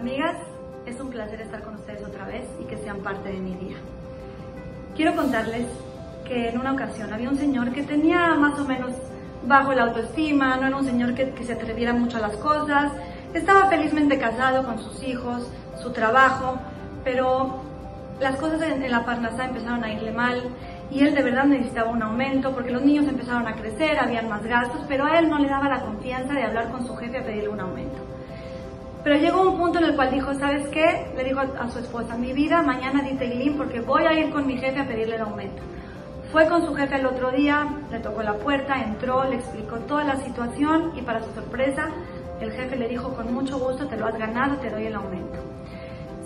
amigas, es un placer estar con ustedes otra vez y que sean parte de mi día. Quiero contarles que en una ocasión había un señor que tenía más o menos bajo la autoestima, no era un señor que, se atreviera mucho a las cosas, estaba felizmente casado con sus hijos, su trabajo, pero las cosas en, en la parnasá empezaron a irle mal y él de verdad necesitaba un aumento porque los niños empezaron a crecer, habían más gastos, pero a él no le daba la confianza de hablar con su jefe a pedirle un aumento. Pero llegó un punto en el cual dijo, ¿sabes qué? Le dijo a, su esposa, mi vida, mañana di Teilim porque voy a ir con mi jefe a pedirle el aumento. Fue con su jefe el otro día, le tocó la puerta, entró, le explicó toda la situación y para su sorpresa, el jefe le dijo, con mucho gusto, te lo has ganado, te doy el aumento.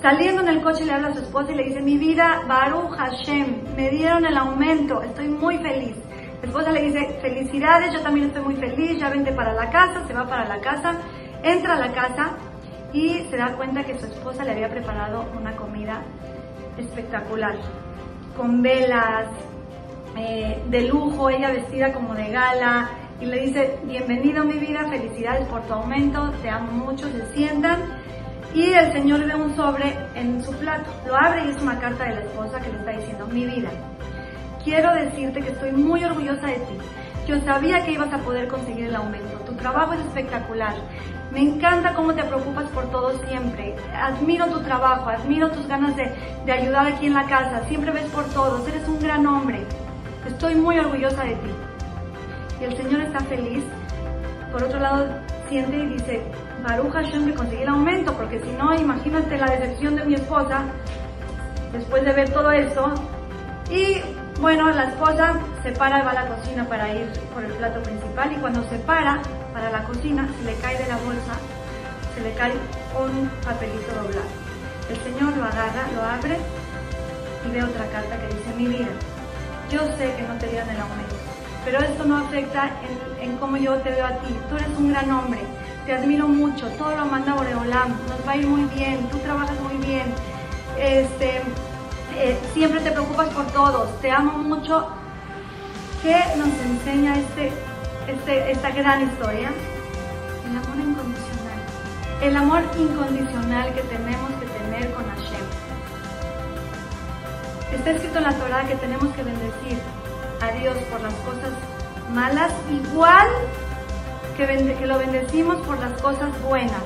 Saliendo en el coche le habla a su esposa y le dice, mi vida, Baruch Hashem, me dieron el aumento, estoy muy feliz. La esposa le dice, felicidades, yo también estoy muy feliz, ya vende para la casa, se va para la casa, entra a la casa y se da cuenta que su esposa le había preparado una comida espectacular, con velas, eh, de lujo, ella vestida como de gala, y le dice, bienvenido mi vida, felicidades por tu aumento, te amo mucho, se sientan. Y el señor ve un sobre en su plato, lo abre y es una carta de la esposa que le está diciendo, mi vida, quiero decirte que estoy muy orgullosa de ti. Yo sabía que ibas a poder conseguir el aumento. Tu trabajo es espectacular. Me encanta cómo te preocupas por todo siempre. Admiro tu trabajo, admiro tus ganas de, de ayudar aquí en la casa. Siempre ves por todos. Eres un gran hombre. Estoy muy orgullosa de ti. Y el Señor está feliz. Por otro lado, siente y dice, Baruch Hashem que conseguí el aumento, porque si no, imagínate la decepción de mi esposa después de ver todo eso. Y bueno, la esposa se para y va a la cocina para ir por el plato principal y cuando se para para la cocina, se le cae de la bolsa, se le cae un papelito doblado. El Señor lo agarra, lo abre y ve otra carta que dice, mi vida, yo sé que no te dieron el aumento, pero esto no afecta en, cómo yo te veo a ti. Tú eres un gran hombre, te admiro mucho, todo lo manda Boreolam, nos va a ir muy bien, tú trabajas muy bien, este, eh, siempre te preocupas por todos, te amo mucho. ¿Qué nos enseña este, este, esta gran historia? El amor incondicional. El amor incondicional que tenemos que tener con Hashem. Está escrito en la Torah que tenemos que bendecir a Dios por las cosas malas, igual que, lo bendecimos por las cosas buenas,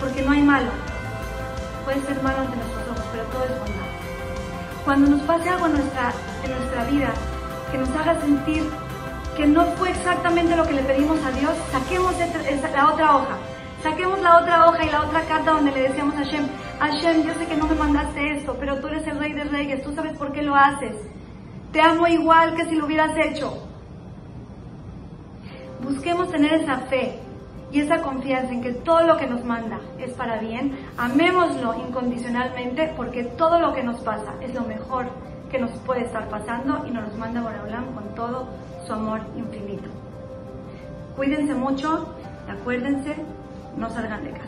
porque no hay malo. Puede ser malo ante ojos, pero todo es bondad. Cuando nos pase algo en nuestra, vida que nos haga sentir que no fue exactamente lo que le pedimos a Dios, saquemos la otra hoja Saquemos la otra hoja y la otra carta donde le decíamos a Hashem, Hashem, yo sé que no me mandaste esto, pero tú eres el rey de reyes, tú sabes por qué lo haces. Te amo igual que si lo hubieras hecho. Busquemos tener esa fe y esa confianza en que todo lo que nos manda es para bien. Amémoslo incondicionalmente porque todo lo que nos pasa es lo mejor que nos puede estar pasando y nos los manda Boraholam con todo su amor infinito. Cuídense mucho, acuérdense no salgan de casa.